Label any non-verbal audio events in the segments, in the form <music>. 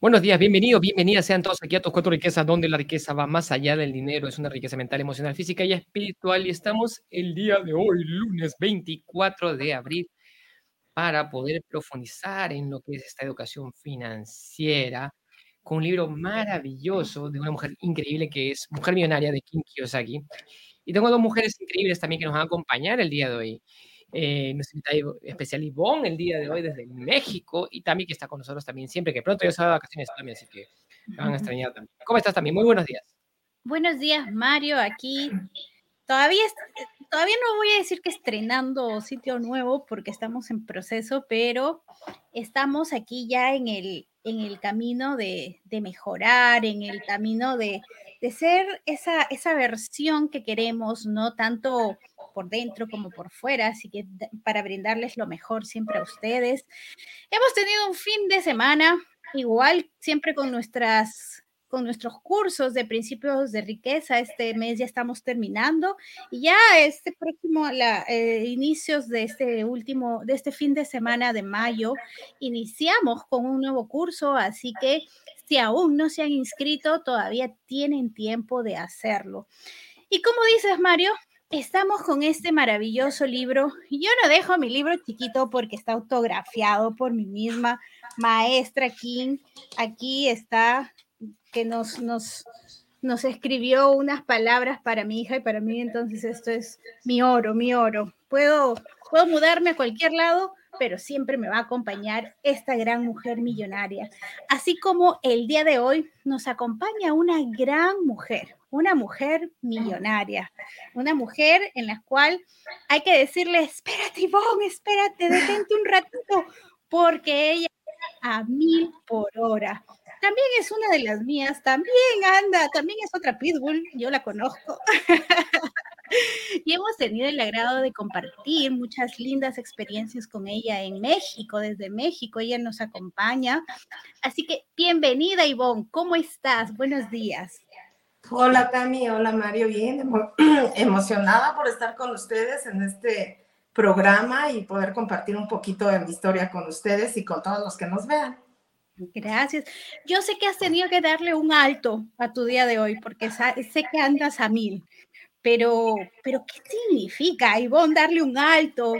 Buenos días, bienvenidos, bienvenidas sean todos aquí a tus cuatro riquezas, donde la riqueza va más allá del dinero, es una riqueza mental, emocional, física y espiritual. Y estamos el día de hoy, lunes 24 de abril, para poder profundizar en lo que es esta educación financiera, con un libro maravilloso de una mujer increíble que es Mujer Millonaria de Kim Kiyosaki. Y tengo dos mujeres increíbles también que nos van a acompañar el día de hoy eh, nuestra especial Ivonne el día de hoy desde México y Tami que está con nosotros también siempre, que pronto se va de vacaciones también, así que me van a extrañar también. ¿Cómo estás también? Muy buenos días. Buenos días, Mario, aquí. Todavía, todavía no voy a decir que estrenando sitio nuevo porque estamos en proceso, pero estamos aquí ya en el, en el camino de, de mejorar, en el camino de, de ser esa, esa versión que queremos, no tanto por dentro como por fuera, así que para brindarles lo mejor siempre a ustedes. Hemos tenido un fin de semana igual, siempre con nuestras con nuestros cursos de principios de riqueza. Este mes ya estamos terminando y ya este próximo, la, eh, inicios de este último, de este fin de semana de mayo, iniciamos con un nuevo curso, así que si aún no se han inscrito, todavía tienen tiempo de hacerlo. Y como dices, Mario, Estamos con este maravilloso libro. Yo no dejo mi libro chiquito porque está autografiado por mi misma maestra King. Aquí está, que nos, nos, nos escribió unas palabras para mi hija y para mí. Entonces esto es mi oro, mi oro. Puedo, puedo mudarme a cualquier lado, pero siempre me va a acompañar esta gran mujer millonaria. Así como el día de hoy nos acompaña una gran mujer, una mujer millonaria, una mujer en la cual hay que decirle, espérate, Ivonne, espérate, detente un ratito, porque ella a mil por hora. También es una de las mías, también anda, también es otra pitbull, yo la conozco. <laughs> y hemos tenido el agrado de compartir muchas lindas experiencias con ella en México, desde México, ella nos acompaña. Así que bienvenida Ivonne, ¿cómo estás? Buenos días. Hola Tami, hola Mario, bien <clears throat> emocionada por estar con ustedes en este programa y poder compartir un poquito de mi historia con ustedes y con todos los que nos vean. Gracias. Yo sé que has tenido que darle un alto a tu día de hoy porque sé que andas a mil, pero, pero ¿qué significa, Ivonne, darle un alto?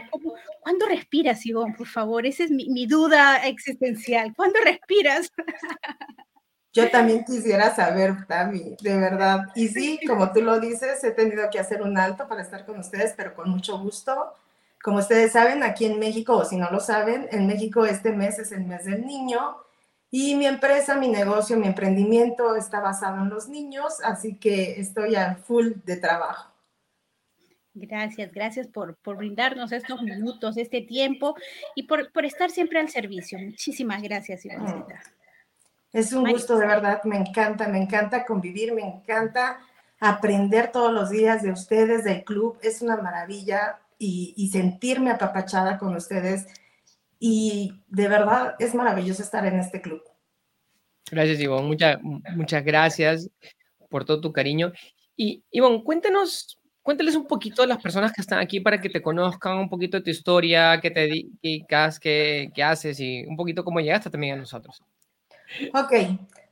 ¿Cuándo respiras, Ivonne, por favor? Esa es mi, mi duda existencial. ¿Cuándo respiras? <laughs> Yo también quisiera saber, Tami, de verdad. Y sí, <laughs> como tú lo dices, he tenido que hacer un alto para estar con ustedes, pero con mucho gusto. Como ustedes saben, aquí en México, o si no lo saben, en México este mes es el mes del niño y mi empresa, mi negocio, mi emprendimiento está basado en los niños, así que estoy a full de trabajo. Gracias, gracias por, por brindarnos estos minutos, este tiempo y por, por estar siempre al servicio. Muchísimas gracias, Ivancita. Es un gusto, de verdad, me encanta, me encanta convivir, me encanta aprender todos los días de ustedes, del club, es una maravilla y, sentirme apapachada con ustedes y de verdad es maravilloso estar en este club. Gracias, Ivonne, Muchas, muchas gracias por todo tu cariño. Y Ivonne, cuéntanos, cuéntales un poquito a las personas que están aquí para que te conozcan un poquito de tu historia, qué te dedicas, qué, qué haces y un poquito cómo llegaste también a nosotros. Ok,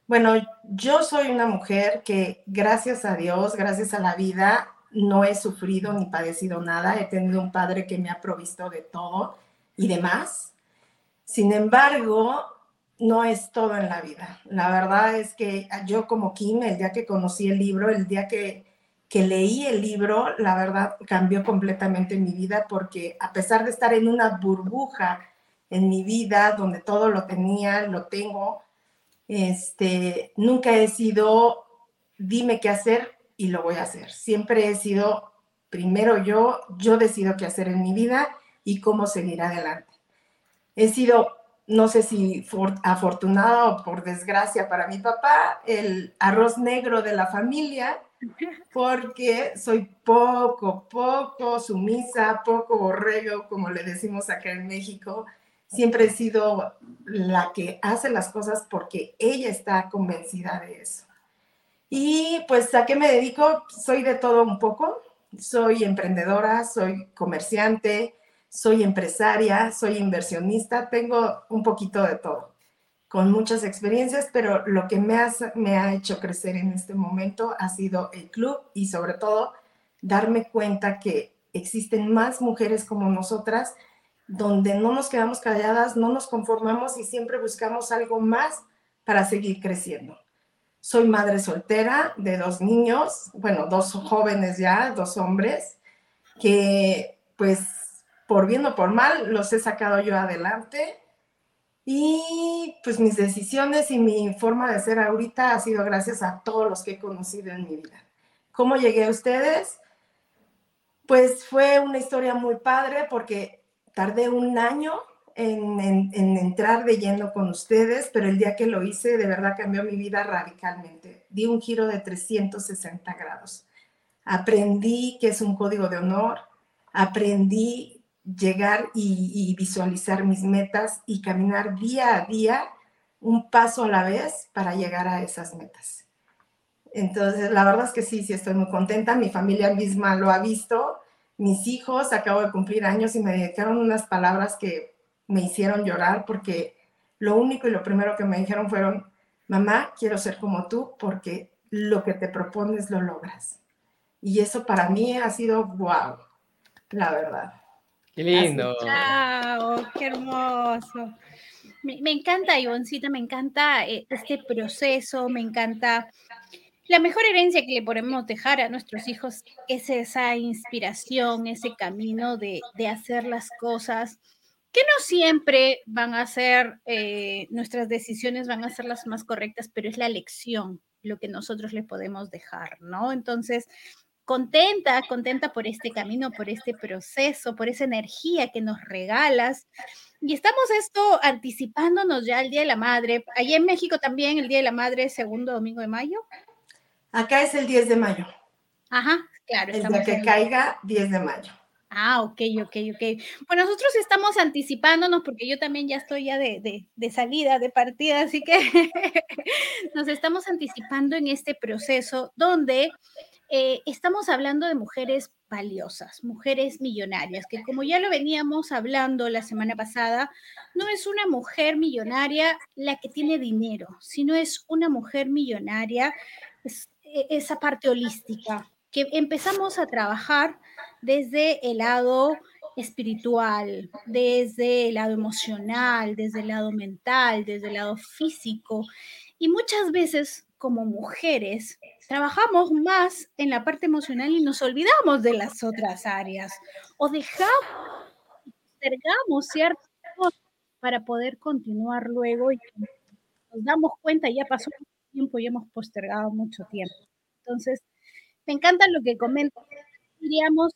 bueno, yo soy una mujer que gracias a Dios, gracias a la vida, no he sufrido ni padecido nada. He tenido un padre que me ha provisto de todo y demás. Sin embargo, no es todo en la vida. La verdad es que yo como Kim, el día que conocí el libro, el día que, que leí el libro, la verdad cambió completamente mi vida porque a pesar de estar en una burbuja en mi vida donde todo lo tenía, lo tengo, este, nunca he sido, dime qué hacer y lo voy a hacer. Siempre he sido, primero yo, yo decido qué hacer en mi vida y cómo seguir adelante. He sido, no sé si afortunada o por desgracia para mi papá, el arroz negro de la familia, <laughs> porque soy poco, poco sumisa, poco borrego, como le decimos acá en México. Siempre he sido la que hace las cosas porque ella está convencida de eso. Y pues a qué me dedico, soy de todo un poco, soy emprendedora, soy comerciante, soy empresaria, soy inversionista, tengo un poquito de todo. con muchas experiencias, pero lo que me, me ha hecho crecer en este momento ha sido el club y sobre todo darme cuenta que existen más mujeres como nosotras, donde no nos quedamos calladas, no nos conformamos y siempre buscamos algo más para seguir creciendo. Soy madre soltera de dos niños, bueno, dos jóvenes ya, dos hombres, que pues por bien o por mal los he sacado yo adelante y pues mis decisiones y mi forma de ser ahorita ha sido gracias a todos los que he conocido en mi vida. ¿Cómo llegué a ustedes? Pues fue una historia muy padre porque tardé un año en, entrar de lleno con ustedes, pero el día que lo hice de verdad cambió mi vida radicalmente. Di un giro de 360 grados. Aprendí que es un código de honor, aprendí llegar y, visualizar mis metas y caminar día a día, un paso a la vez para llegar a esas metas. Entonces, la verdad es que sí, sí estoy muy contenta. Mi familia misma lo ha visto. Mis hijos, acabo de cumplir años y me dedicaron unas palabras que me hicieron llorar porque lo único y lo primero que me dijeron fueron, mamá, quiero ser como tú porque lo que te propones lo logras. Y eso para mí ha sido wow, la verdad. Qué lindo. Chao, qué hermoso. Me, encanta, Ivoncita, me encanta eh, este proceso, me encanta. La mejor herencia que le podemos dejar a nuestros hijos es esa inspiración, ese camino de, hacer las cosas que no siempre van a ser, eh, nuestras decisiones van a ser las más correctas, pero es la lección lo que nosotros le podemos dejar, ¿no? Entonces, contenta, contenta por este camino, por este proceso, por esa energía que nos regalas. Y estamos esto anticipándonos ya al Día de la Madre. Allí en México también el Día de la Madre, segundo domingo de mayo. Acá es el 10 de mayo. Ajá, claro. El día que caiga, 10 de mayo. Ah, ok, ok, ok. Bueno, nosotros estamos anticipándonos porque yo también ya estoy ya de, de salida, de partida, así que <laughs> nos estamos anticipando en este proceso donde eh, estamos hablando de mujeres valiosas, mujeres millonarias, que como ya lo veníamos hablando la semana pasada, no es una mujer millonaria la que tiene dinero, sino es una mujer millonaria, e, esa parte holística, que empezamos a trabajar desde el lado espiritual, desde el lado emocional, desde el lado mental, desde el lado físico. Y muchas veces como mujeres trabajamos más en la parte emocional y nos olvidamos de las otras áreas o dejamos, postergamos ciertas cosas para poder continuar luego y nos damos cuenta, ya pasó mucho tiempo y hemos postergado mucho tiempo. Entonces, me encanta lo que comenta, diríamos,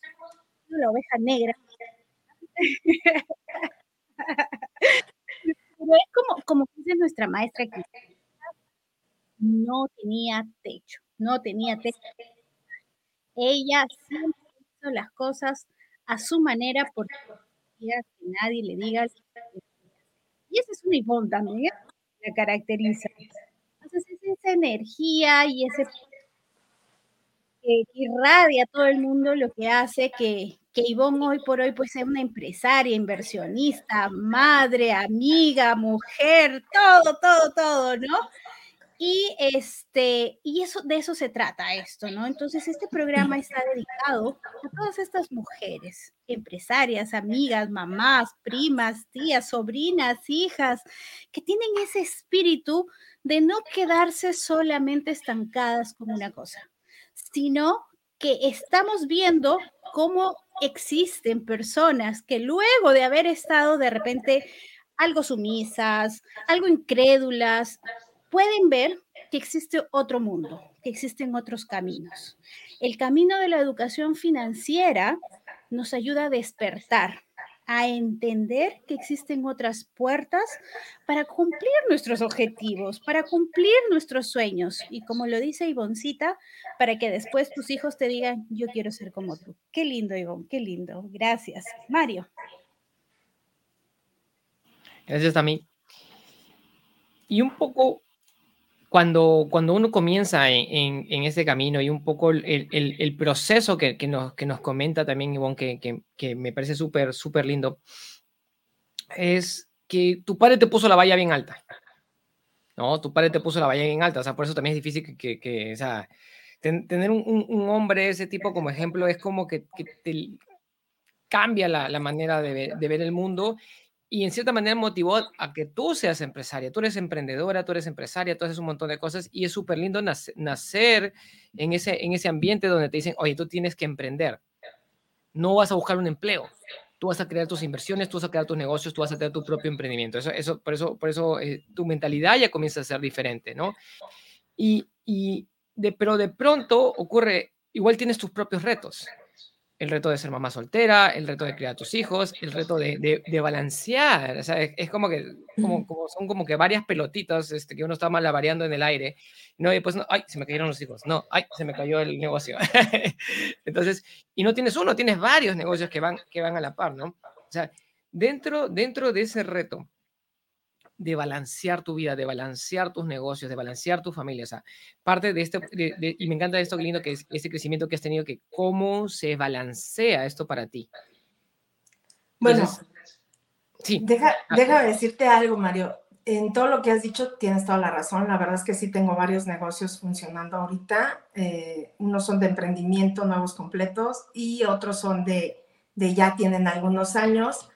la oveja negra. <laughs> Pero es como, como dice nuestra maestra que no tenía techo no tenía techo. Ella siempre hizo las cosas a su manera porque que nadie le diga. Y ese es un ivón también, ¿eh? la caracteriza. Entonces es esa energía y ese que irradia a todo el mundo lo que hace que, que Ivonne hoy por hoy pues sea una empresaria, inversionista, madre, amiga, mujer, todo, todo, todo, ¿no? Y, este, y eso, de eso se trata esto, ¿no? Entonces, este programa está dedicado a todas estas mujeres, empresarias, amigas, mamás, primas, tías, sobrinas, hijas, que tienen ese espíritu de no quedarse solamente estancadas con una cosa, sino que estamos viendo cómo existen personas que luego de haber estado de repente algo sumisas, algo incrédulas, pueden ver que existe otro mundo, que existen otros caminos. El camino de la educación financiera nos ayuda a despertar, a entender que existen otras puertas para cumplir nuestros objetivos, para cumplir nuestros sueños. Y como lo dice Ivoncita, para que después tus hijos te digan, yo quiero ser como tú. Qué lindo, Ivonne, qué lindo. Gracias. Mario. Gracias a mí. Y un poco cuando, cuando uno comienza en, en, ese camino y un poco el, el, el proceso que, que, nos, que nos comenta también Ivonne, que, que, que me parece súper, súper lindo, es que tu padre te puso la valla bien alta. ¿no? Tu padre te puso la valla en alta, o sea, por eso también es difícil que, o sea, tener un, un, hombre ese tipo como ejemplo es como que, te cambia la, la manera de de ver el mundo y en cierta manera motivó a que tú seas empresaria. Tú eres emprendedora, tú eres empresaria, tú haces un montón de cosas y es súper lindo nacer en ese, en ese ambiente donde te dicen, oye, tú tienes que emprender. No vas a buscar un empleo. Tú vas a crear tus inversiones, tú vas a crear tus negocios, tú vas a tener tu propio emprendimiento. Eso, eso, por eso, por eso eh, tu mentalidad ya comienza a ser diferente, ¿no? Y, y de, pero de pronto ocurre, igual tienes tus propios retos el reto de ser mamá soltera, el reto de criar a tus hijos, el reto de, de, balancear. O sea, es, como que como, como, son como que varias pelotitas este, que uno está malabareando en el aire. No, y pues, no, ay, se me cayeron los hijos. No, ay, se me cayó el negocio. <laughs> Entonces, y no tienes uno, tienes varios negocios que van, que van a la par, ¿no? O sea, dentro, dentro de ese reto, de balancear tu vida, de balancear tus negocios, de balancear tu familia. O sea, parte de esto, y me encanta esto, lindo, que es ese crecimiento que has tenido, que cómo se balancea esto para ti. Bueno, sí. Deja, ah, deja decirte algo, Mario. En todo lo que has dicho tienes toda la razón. La verdad es que sí tengo varios negocios funcionando ahorita. Eh, unos son de emprendimiento, nuevos completos, y otros son de, de ya tienen algunos años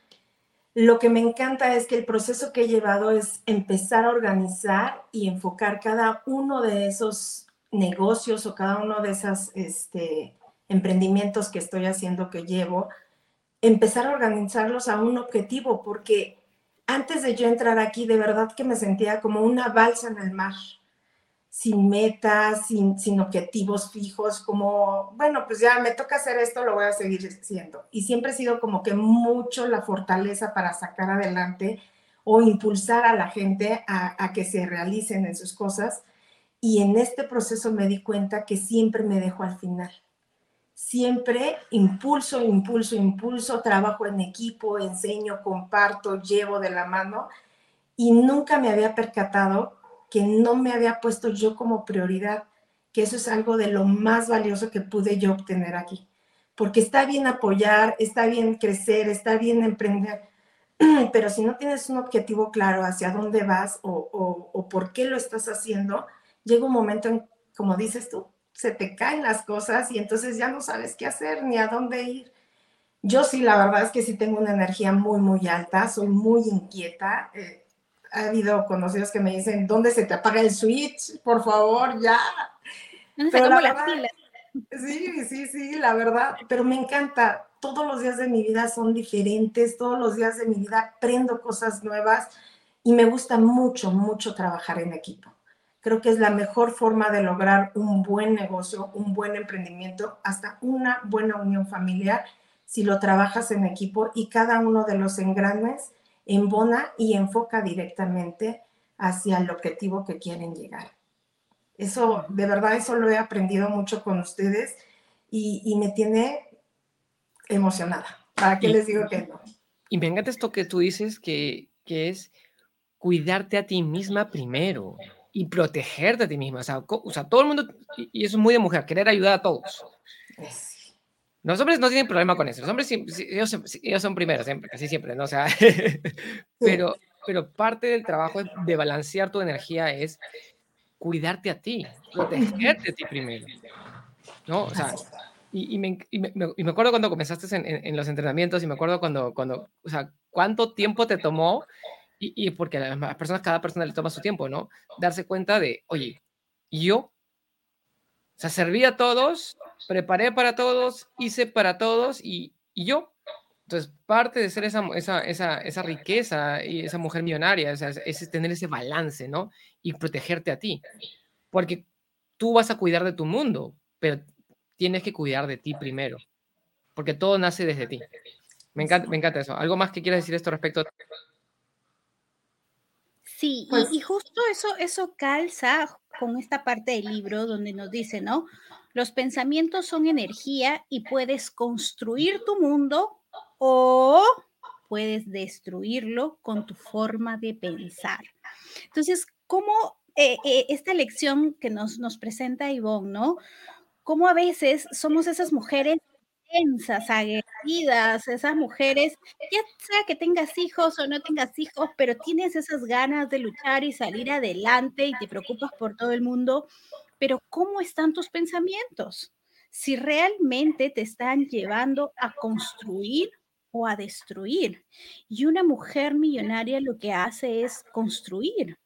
lo que me encanta es que el proceso que he llevado es empezar a organizar y enfocar cada uno de esos negocios o cada uno de esos este, emprendimientos que estoy haciendo, que llevo, empezar a organizarlos a un objetivo, porque antes de yo entrar aquí, de verdad que me sentía como una balsa en el mar sin metas, sin, sin objetivos fijos, como, bueno, pues ya me toca hacer esto, lo voy a seguir haciendo. Y siempre he sido como que mucho la fortaleza para sacar adelante o impulsar a la gente a, a que se realicen en sus cosas. Y en este proceso me di cuenta que siempre me dejo al final. Siempre impulso, impulso, impulso, trabajo en equipo, enseño, comparto, llevo de la mano y nunca me había percatado que no me había puesto yo como prioridad, que eso es algo de lo más valioso que pude yo obtener aquí. Porque está bien apoyar, está bien crecer, está bien emprender, <clears throat> pero si no tienes un objetivo claro hacia dónde vas o, por qué lo estás haciendo, llega un momento en, como dices tú, se te caen las cosas y entonces ya no sabes qué hacer ni a dónde ir. Yo sí, la verdad es que sí tengo una energía muy, muy alta, soy muy inquieta. Eh, ha habido conocidos que me dicen, ¿dónde se te apaga el switch? Por favor, ya. Pero la verdad, sí, sí, sí, la verdad, pero me encanta. Todos los días de mi vida son diferentes, todos los días de mi vida aprendo cosas nuevas y me gusta mucho, mucho trabajar en equipo. Creo que es la mejor forma de lograr un buen negocio, un buen emprendimiento, hasta una buena unión familiar si lo trabajas en equipo y cada uno de los engranes embona y enfoca directamente hacia el objetivo que quieren llegar. Eso, de verdad, eso lo he aprendido mucho con ustedes y, me tiene emocionada. ¿Para qué les digo que no? Y me encanta esto que tú dices, que, que es cuidarte a ti misma primero y protegerte a ti misma. O sea, o sea todo el mundo, y eso es muy de mujer, querer ayudar a todos. Los hombres no tienen problema con eso. Los hombres, ellos, ellos son primeros, siempre, casi siempre, ¿no? O sea, <laughs> pero, pero parte del trabajo de balancear tu energía es cuidarte a ti, protegerte a ti primero, ¿no? O sea, y, y, me, y, me, y me, acuerdo cuando comenzaste en, en, los entrenamientos y me acuerdo cuando, cuando, o sea, cuánto tiempo te tomó y, y porque a las personas, cada persona le toma su tiempo, ¿no? Darse cuenta de, oye, yo, o sea, serví a todos, preparé para todos, hice para todos y, y yo. Entonces, parte de ser esa, esa, esa, esa riqueza y esa mujer millonaria es, es, tener ese balance, ¿no? Y protegerte a ti. Porque tú vas a cuidar de tu mundo, pero tienes que cuidar de ti primero. Porque todo nace desde ti. Me encanta, me encanta eso. ¿Algo más que quieras decir esto respecto? Sí, y, pues y, justo eso, eso calza con esta parte del libro donde nos dice, ¿no? Los pensamientos son energía y puedes construir tu mundo o puedes destruirlo con tu forma de pensar. Entonces, ¿cómo eh, eh, esta lección que nos, nos presenta Ivonne, ¿no? Cómo a veces somos esas mujeres intensas, aguerridas, esas mujeres, ya sea que tengas hijos o no tengas hijos, pero tienes esas ganas de luchar y salir adelante y te preocupas por todo el mundo, pero ¿cómo están tus pensamientos? Si realmente te están llevando a construir o a destruir. Y una mujer millonaria lo que hace es construir.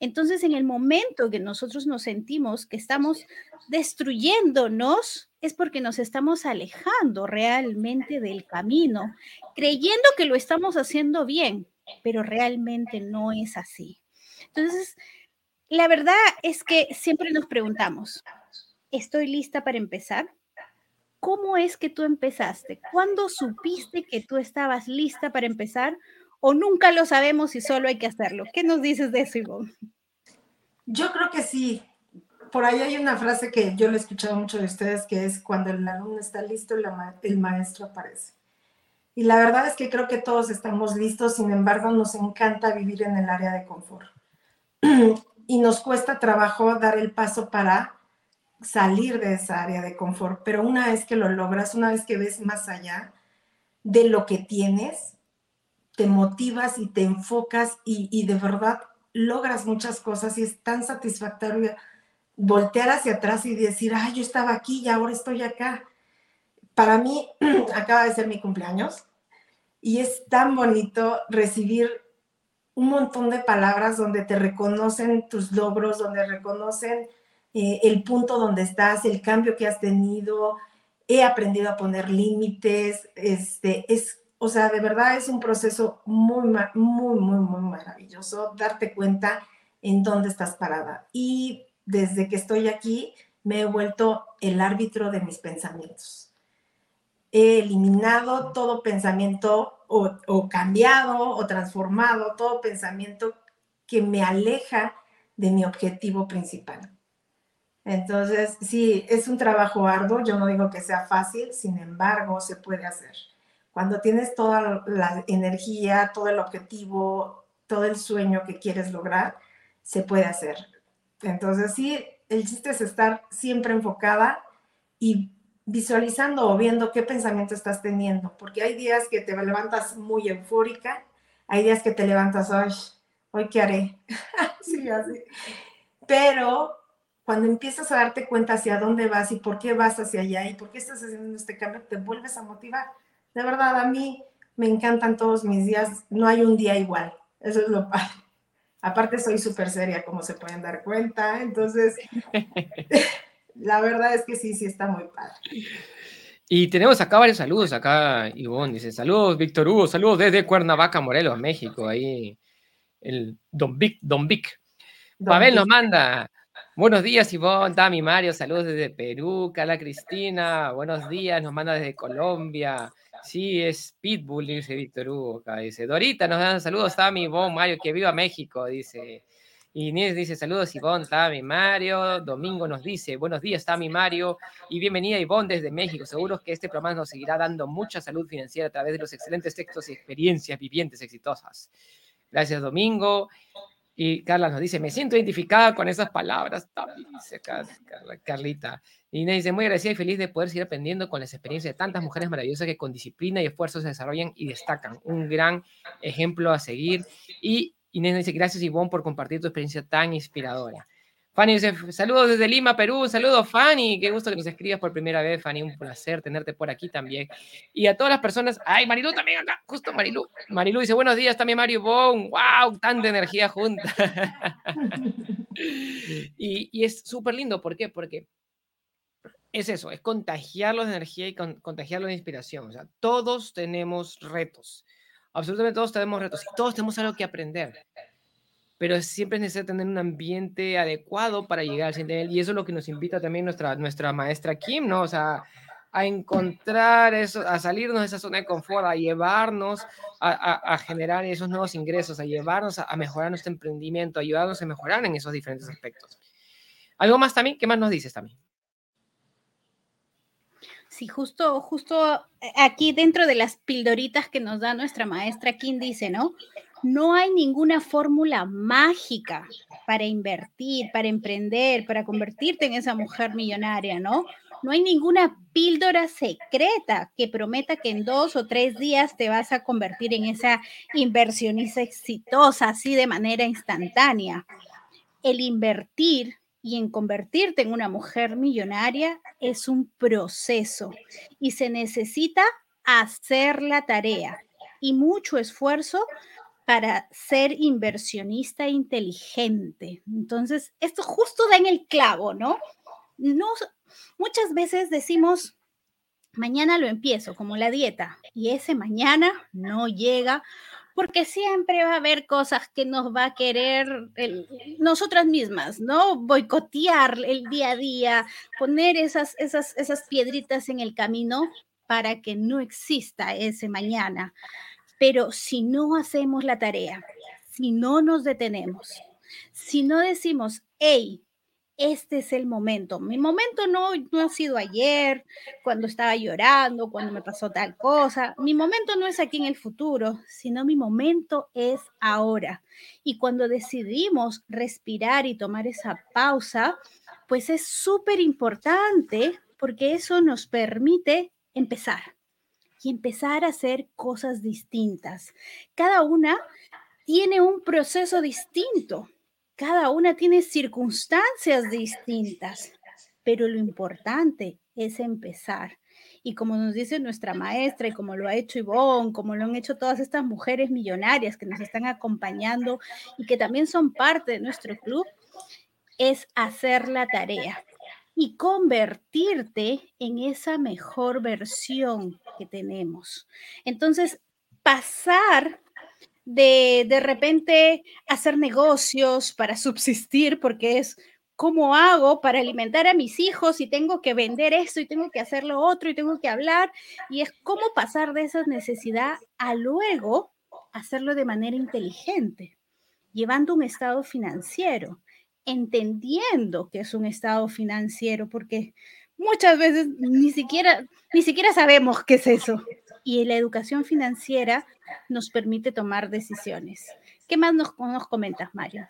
Entonces, en el momento que nosotros nos sentimos que estamos destruyéndonos, es porque nos estamos alejando realmente del camino, creyendo que lo estamos haciendo bien, pero realmente no es así. Entonces, la verdad es que siempre nos preguntamos, ¿estoy lista para empezar? ¿Cómo es que tú empezaste? ¿Cuándo supiste que tú estabas lista para empezar? ¿O nunca lo sabemos y solo hay que hacerlo? ¿Qué nos dices de eso, Ivonne? Yo creo que sí. Por ahí hay una frase que yo le he escuchado mucho de ustedes, que es cuando el alumno está listo, el maestro aparece. Y la verdad es que creo que todos estamos listos, sin embargo, nos encanta vivir en el área de confort. <clears throat> y nos cuesta trabajo dar el paso para salir de esa área de confort, pero una vez que lo logras, una vez que ves más allá de lo que tienes, te motivas y te enfocas y, de verdad logras muchas cosas y es tan satisfactorio voltear hacia atrás y decir, ay, yo estaba aquí y ahora estoy acá. Para mí <clears throat> acaba de ser mi cumpleaños y es tan bonito recibir un montón de palabras donde te reconocen tus logros, donde reconocen eh, el punto donde estás, el cambio que has tenido. He aprendido a poner límites. Este, es o sea, de verdad es un proceso muy, muy, muy, muy maravilloso darte cuenta en dónde estás parada. Y desde que estoy aquí, me he vuelto el árbitro de mis pensamientos. He eliminado todo pensamiento o, cambiado o transformado todo pensamiento que me aleja de mi objetivo principal. Entonces, sí, es un trabajo arduo, yo no digo que sea fácil, sin embargo, se puede hacer. Cuando tienes toda la energía, todo el objetivo, todo el sueño que quieres lograr, se puede hacer. Entonces, sí, el chiste es estar siempre enfocada y visualizando o viendo qué pensamiento estás teniendo, porque hay días que te levantas muy eufórica, hay días que te levantas, hoy, hoy qué haré. <laughs> Pero cuando empiezas a darte cuenta hacia dónde vas y por qué vas hacia allá y por qué estás haciendo este cambio, te vuelves a motivar de verdad, a mí me encantan todos mis días, no hay un día igual, eso es lo padre. Aparte soy súper seria, como se pueden dar cuenta, entonces <laughs> la verdad es que sí, sí está muy padre. Y tenemos acá varios saludos, acá Ivonne dice, saludos Víctor Hugo, saludos desde Cuernavaca, Morelos, México, ahí el Don Vic, Don Vic. Pavel nos manda, buenos días Ivonne, Tami, Mario, saludos desde Perú, Cala Cristina, buenos días, nos manda desde Colombia, Sí, es Pitbull, dice Víctor Hugo acá. Dice, Dorita, nos dan saludos, Tami, Bon, Mario, que viva México, dice. Inés dice, saludos Ivonne, Tami, Mario. Domingo nos dice, buenos días, Tami, Mario. Y bienvenida Ivonne desde México. Seguro que este programa nos seguirá dando mucha salud financiera a través de los excelentes textos y experiencias vivientes exitosas. Gracias, Domingo. Y Carla nos dice, me siento identificada con esas palabras, Tami, dice Carlita. Y dice, muy agradecida y feliz de poder seguir aprendiendo con las experiencias de tantas mujeres maravillosas que con disciplina y esfuerzo se desarrollan y destacan. Un gran ejemplo a seguir. Y Inés dice, gracias Ivonne por compartir tu experiencia tan inspiradora. Fanny dice, saludos desde Lima, Perú, saludos Fanny, qué gusto que nos escribas por primera vez, Fanny, un placer tenerte por aquí también. Y a todas las personas, ay, Marilu también acá, justo Marilu. Marilu dice, buenos días también Mario Bon, wow, tanta energía junta. <laughs> y, y, es súper lindo, ¿por qué? Porque es eso, es contagiarlos de energía y contagiarlos de inspiración. O sea, todos tenemos retos, absolutamente todos tenemos retos y todos tenemos algo que aprender. Pero siempre es necesario tener un ambiente adecuado para llegar al siguiente nivel. Y eso es lo que nos invita también nuestra, nuestra maestra Kim, ¿no? O sea, a encontrar eso, a salirnos de esa zona de confort, a llevarnos a, generar esos nuevos ingresos, a llevarnos a, a, mejorar nuestro emprendimiento, a ayudarnos a mejorar en esos diferentes aspectos. ¿Algo más también? ¿Qué más nos dices también? Sí, justo, justo eh, aquí dentro de las pildoritas que nos da nuestra maestra Kim dice, ¿no? No hay ninguna fórmula mágica para invertir, para emprender, para convertirte en esa mujer millonaria, ¿no? No hay ninguna píldora secreta que prometa que en dos o tres días te vas a convertir en esa inversionista exitosa, así de manera instantánea. El invertir y en convertirte en una mujer millonaria es un proceso y se necesita hacer la tarea y mucho esfuerzo para ser inversionista inteligente. Entonces, esto justo da en el clavo, ¿no? no muchas veces decimos, mañana lo empiezo, como la dieta, y ese mañana no llega porque siempre va a haber cosas que nos va a querer nosotras mismas, ¿no? Boicotear el día a día, poner esas, esas, esas piedritas en el camino para que no exista ese mañana. Pero si no hacemos la tarea, si no nos detenemos, si no decimos, hey, este es el momento. Mi momento no, no ha sido ayer, cuando estaba llorando, cuando me pasó tal cosa. Mi momento no es aquí en el futuro, sino mi momento es ahora. Y cuando decidimos respirar y tomar esa pausa, pues es súper importante porque eso nos permite empezar y empezar a hacer cosas distintas. Cada una tiene un proceso distinto cada una tiene circunstancias distintas, pero lo importante es empezar. Y como nos dice nuestra maestra y como lo ha hecho Ivonne, como lo han hecho todas estas mujeres millonarias que nos están acompañando y que también son parte de nuestro club, es hacer la tarea y convertirte en esa mejor versión que tenemos. Entonces, pasar de de repente hacer negocios para subsistir, porque es cómo hago para alimentar a mis hijos y tengo que vender esto y tengo que hacer lo otro y tengo que hablar. Y es cómo pasar de esa necesidad a luego hacerlo de manera inteligente, llevando un estado financiero, entendiendo que es un estado financiero, porque muchas veces ni siquiera, ni siquiera sabemos qué es eso. Y la educación financiera nos permite tomar decisiones. ¿Qué más nos, nos comentas, Mario?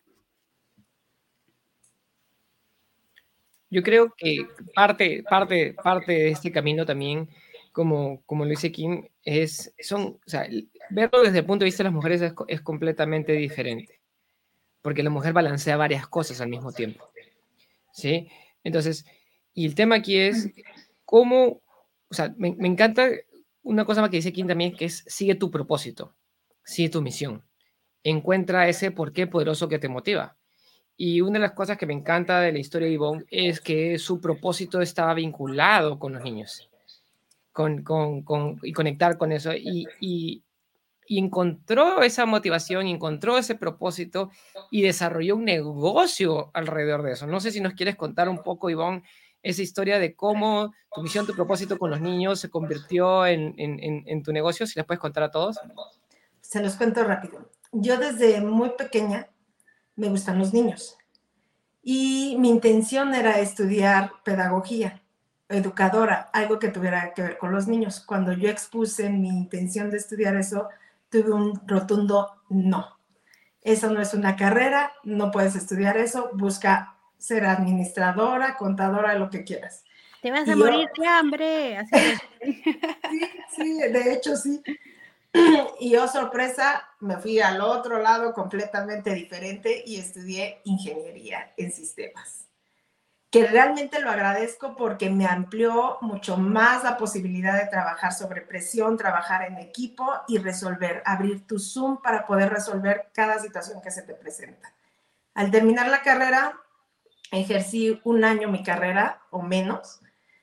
Yo creo que parte, parte, parte de este camino también, como, como lo dice Kim, es, son, o sea, verlo desde el punto de vista de las mujeres es, es completamente diferente, porque la mujer balancea varias cosas al mismo tiempo. ¿Sí? Entonces, y el tema aquí es cómo, o sea, me, me encanta una cosa más que dice Kim también, que es sigue tu propósito, sigue tu misión, encuentra ese porqué poderoso que te motiva. Y una de las cosas que me encanta de la historia de Yvonne es que su propósito estaba vinculado con los niños, con, con, con y conectar con eso. Y, y, y, encontró esa motivación, encontró ese propósito y desarrolló un negocio alrededor de eso. No sé si nos quieres contar un poco, Yvonne, esa historia de cómo tu misión, tu propósito con los niños se convirtió en, en, en, tu negocio, si les puedes contar a todos. Se los cuento rápido. Yo desde muy pequeña me gustan los niños y mi intención era estudiar pedagogía, educadora, algo que tuviera que ver con los niños. Cuando yo expuse mi intención de estudiar eso, tuve un rotundo no. Eso no es una carrera, no puedes estudiar eso, busca ser administradora, contadora, lo que quieras. Te vas a morir de hambre. sí, sí, de hecho sí. Y yo, sorpresa, me fui al otro lado completamente diferente y estudié ingeniería en sistemas. Que realmente lo agradezco porque me amplió mucho más la posibilidad de trabajar sobre presión, trabajar en equipo y resolver, abrir tu Zoom para poder resolver cada situación que se te presenta. Al terminar la carrera, ejercí un año mi carrera o menos.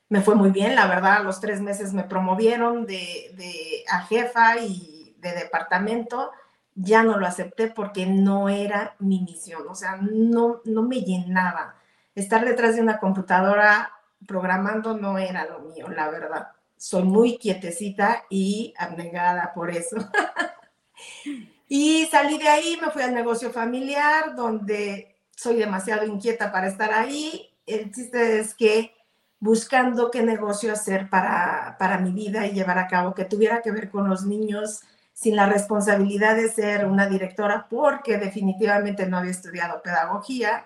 Me fue muy bien, la verdad, a los tres meses me promovieron de, de, a jefa y de departamento. Ya no lo acepté porque no era mi misión, o sea, no, no me llenaba. Estar detrás de una computadora programando no era lo mío, la verdad. Soy muy quietecita y abnegada por eso. <laughs> y salí de ahí, me fui al negocio familiar, donde soy demasiado inquieta para estar ahí. El chiste es que buscando qué negocio hacer para, para mi vida y llevar a cabo que tuviera que ver con los niños sin la responsabilidad de ser una directora, porque definitivamente no había estudiado pedagogía,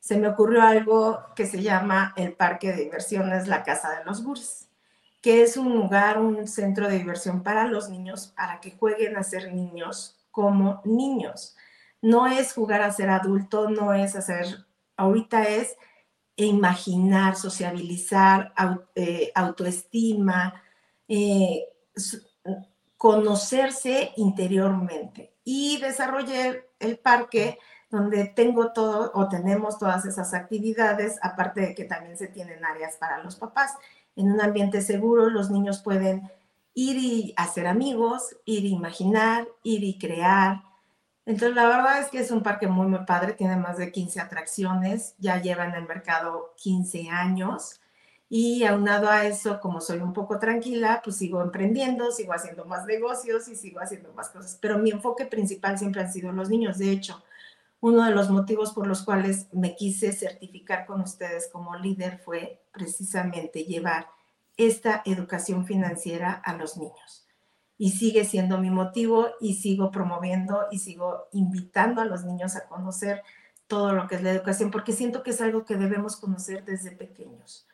se me ocurrió algo que se llama el Parque de Diversiones La Casa de los Gures, que es un lugar, un centro de diversión para los niños, para que jueguen a ser niños como niños. No es jugar a ser adulto, no es hacer, ahorita es imaginar, sociabilizar, eh, autoestima, eh, conocerse interiormente. Y desarrollé el parque donde tengo todo o tenemos todas esas actividades, aparte de que también se tienen áreas para los papás. En un ambiente seguro los niños pueden ir y hacer amigos, ir y imaginar, ir y crear. Entonces, la verdad es que es un parque muy, muy padre, tiene más de 15 atracciones, ya lleva en el mercado 15 años. Y aunado a eso, como soy un poco tranquila, pues sigo emprendiendo, sigo haciendo más negocios y sigo haciendo más cosas. Pero mi enfoque principal siempre han sido los niños. De hecho, uno de los motivos por los cuales me quise certificar con ustedes como líder fue precisamente llevar esta educación financiera a los niños. Y sigue siendo mi motivo y sigo promoviendo y sigo invitando a los niños a conocer todo lo que es la educación, porque siento que es algo que debemos conocer desde pequeños.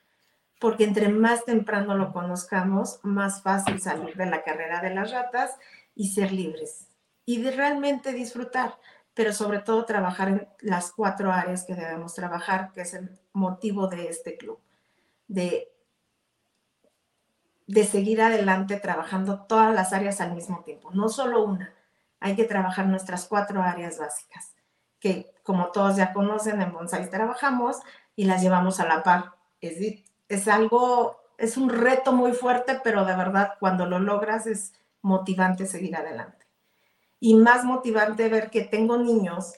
Porque entre más temprano lo conozcamos, más fácil salir de la carrera de las ratas y ser libres y de realmente disfrutar pero sobre todo trabajar en las cuatro áreas que debemos trabajar, que es el motivo de este club, de, de seguir adelante trabajando todas las áreas al mismo tiempo, no solo una, hay que trabajar nuestras cuatro áreas básicas, que como todos ya conocen, en Bonsai trabajamos y las llevamos a la par. Es, es algo, es un reto muy fuerte, pero de verdad cuando lo logras es motivante seguir adelante y más motivante ver que tengo niños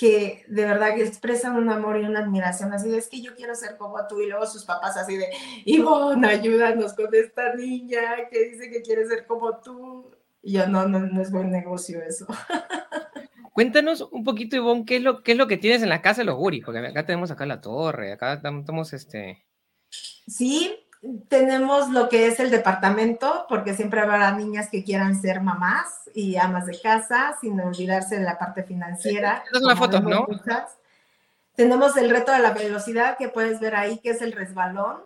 que de verdad que expresan un amor y una admiración así de es que yo quiero ser como tú y luego sus papás así de Ivonne, ayúdanos con esta niña que dice que quiere ser como tú. Y yo no, no, no es buen negocio eso. <laughs> Cuéntanos un poquito, Ivonne, ¿qué es lo, qué es lo que tienes en la casa de los guris? Porque acá tenemos acá la torre, acá estamos este... Sí, tenemos lo que es el departamento, porque siempre habrá niñas que quieran ser mamás y amas de casa, sin olvidarse de la parte financiera. Estas son las fotos, ¿no? Tenemos el reto de la velocidad que puedes ver ahí, que es el resbalón.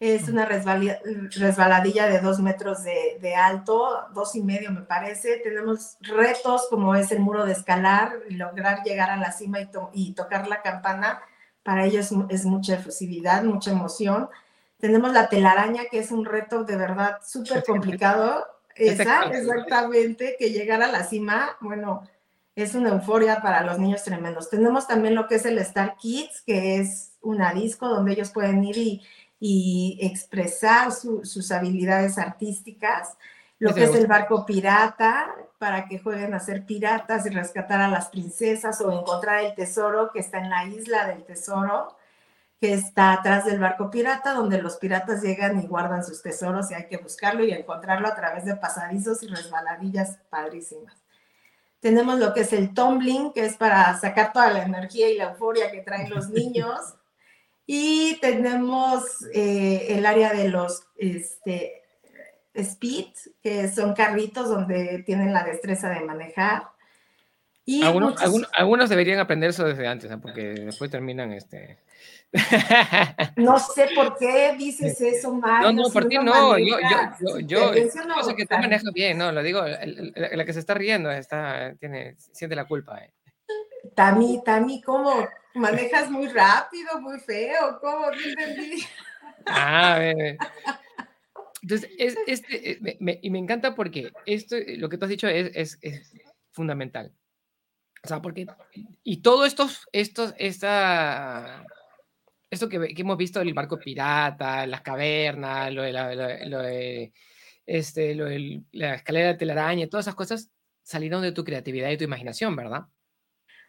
Es una resbaladilla de dos metros de, alto, dos y medio me parece. Tenemos retos como es el muro de escalar, lograr llegar a la cima y, y tocar la campana. Para ellos es mucha efusividad, mucha emoción tenemos la telaraña, que es un reto de verdad súper <laughs> complicado. <laughs> Esa, exactamente, que llegar a la cima, bueno, es una euforia para los niños tremendos. Tenemos también lo que es el Star Kids, que es una disco donde ellos pueden ir y, expresar sus habilidades artísticas. Lo que es el barco pirata, para que jueguen a ser piratas y rescatar a las princesas o encontrar el tesoro que está en la isla del tesoro que está atrás del barco pirata, donde los piratas llegan y guardan sus tesoros y hay que buscarlo y encontrarlo a través de pasadizos y resbaladillas padrísimas. Tenemos lo que es el tumbling, que es para sacar toda la energía y la euforia que traen los <laughs> niños. Y tenemos eh, el área de los este, speed, que son carritos donde tienen la destreza de manejar. Y algunos, algunos, deberían aprender eso desde antes, porque después terminan este, <laughs> no sé por qué dices eso, Mario. No, no, por ti no. Yo, yo, yo, yo, sé que tú manejas bien, no, lo digo, la, que se está riendo está, tiene, siente la culpa. Eh. Tami, Tami, ¿cómo? ¿Manejas muy rápido, muy feo? ¿Cómo? ¿Qué entendí? Ah, bebé. <laughs> Entonces, es, este, eh, y me encanta porque esto, lo que tú has dicho es, es, es fundamental. O sea, porque, y todo esto, estos, esta, esto que, hemos visto del barco pirata, las cavernas, lo de la, lo, de, este, lo de la escalera de telaraña, todas esas cosas salieron de tu creatividad y tu imaginación, ¿verdad?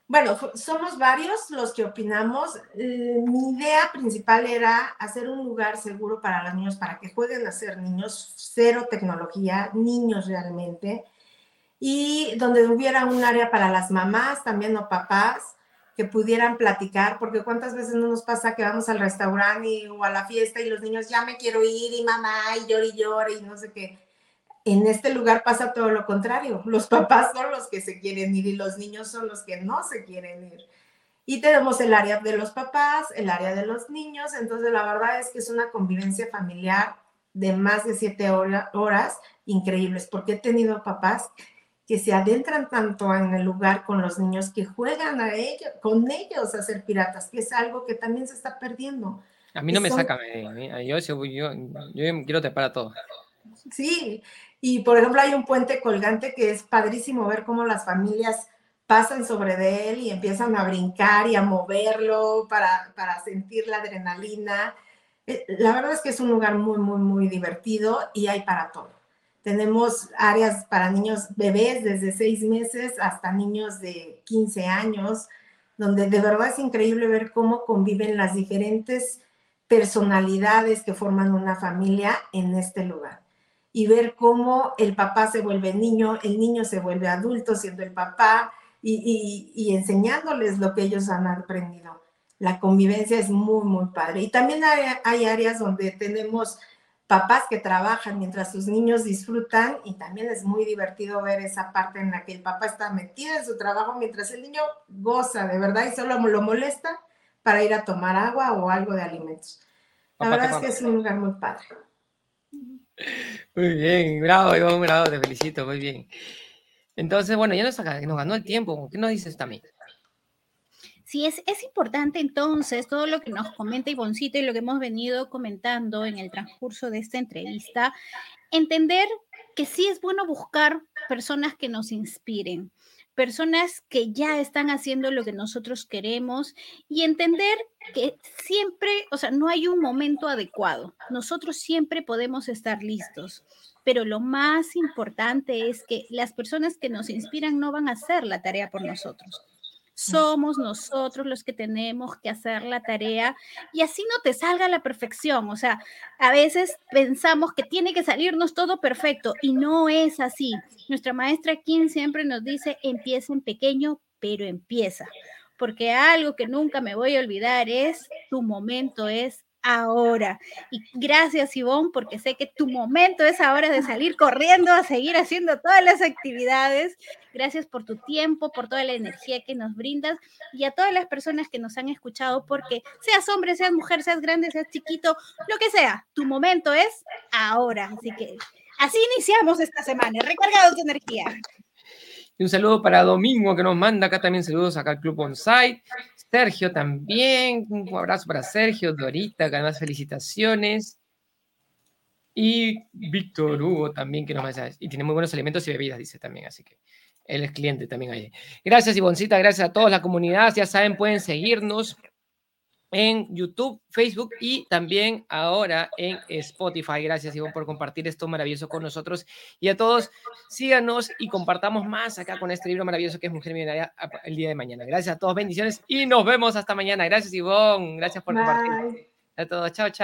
Bueno, somos varios los que opinamos. Eh, mi idea principal era hacer un lugar seguro para los niños, para que jueguen a ser niños, cero tecnología, niños realmente, y donde hubiera un área para las mamás, también o papás, que pudieran platicar, porque cuántas veces no nos pasa que vamos al restaurante o a la fiesta y los niños ya me quiero ir y mamá y llore y llore y no sé qué. En este lugar pasa todo lo contrario. Los papás son los que se quieren ir y los niños son los que no se quieren ir. Y tenemos el área de los papás, el área de los niños, entonces la verdad es que es una convivencia familiar de más de siete horas increíbles, porque he tenido papás que se adentran tanto en el lugar con los niños que juegan a ellos, con ellos a ser piratas, que es algo que también se está perdiendo. A mí no me saca, yo, yo, yo, yo quiero para todo. Sí, y por ejemplo hay un puente colgante que es padrísimo ver cómo las familias pasan sobre de él y empiezan a brincar y a moverlo para, para sentir la adrenalina. Eh, la verdad es que es un lugar muy, muy, muy divertido y hay para todo. Tenemos áreas para niños bebés desde seis meses hasta niños de 15 años, donde de verdad es increíble ver cómo conviven las diferentes personalidades que forman una familia en este lugar y ver cómo el papá se vuelve niño, el niño se vuelve adulto siendo el papá y, enseñándoles lo que ellos han aprendido. La convivencia es muy, muy padre. Y también hay, áreas donde tenemos papás que trabajan mientras sus niños disfrutan y también es muy divertido ver esa parte en la que el papá está metido en su trabajo mientras el niño goza de verdad y solo lo molesta para ir a tomar agua o algo de alimentos. La verdad es que es un lugar muy padre. Muy bien, bravo, bravo, te felicito, muy bien. Entonces, bueno, ya nos, nos ganó el tiempo. ¿Qué nos dices también? Sí, es, es importante entonces todo lo que nos comenta Ivoncito y lo que hemos venido comentando en el transcurso de esta entrevista, entender que sí es bueno buscar personas que nos inspiren, personas que ya están haciendo lo que nosotros queremos y entender que siempre, o sea, no hay un momento adecuado. Nosotros siempre podemos estar listos, pero lo más importante es que las personas que nos inspiran no van a hacer la tarea por nosotros. Somos nosotros los que tenemos que hacer la tarea y así no te salga la perfección. O sea, a veces pensamos que tiene que salirnos todo perfecto y no es así. Nuestra maestra Kim siempre nos dice, empieza en pequeño, pero empieza. Porque algo que nunca me voy a olvidar es, tu momento es ahora. Y gracias, Ivonne, porque sé que tu momento es ahora de salir corriendo a seguir haciendo todas las actividades. Gracias por tu tiempo, por toda la energía que nos brindas y a todas las personas que nos han escuchado, porque seas hombre, seas mujer, seas grande, seas chiquito, lo que sea, tu momento es ahora. Así que así iniciamos esta semana, recargados de energía. Y un saludo para Domingo que nos manda acá también saludos acá al Club Onsite. Sergio también, un abrazo para Sergio, Dorita, que además felicitaciones. Y Víctor Hugo también, que nos manda, y tiene muy buenos alimentos y bebidas, dice también, así que él es cliente también ahí. Gracias, Ivoncita, gracias a toda la comunidad, ya saben, pueden seguirnos en YouTube, Facebook y también ahora en Spotify. Gracias, Ivonne, por compartir esto maravilloso con nosotros. Y a todos, síganos y compartamos más acá con este libro maravilloso que es Mujer Millonaria el día de mañana. Gracias a todos, bendiciones y nos vemos hasta mañana. Gracias, Ivonne. Gracias por compartir. A todos, chao, chao.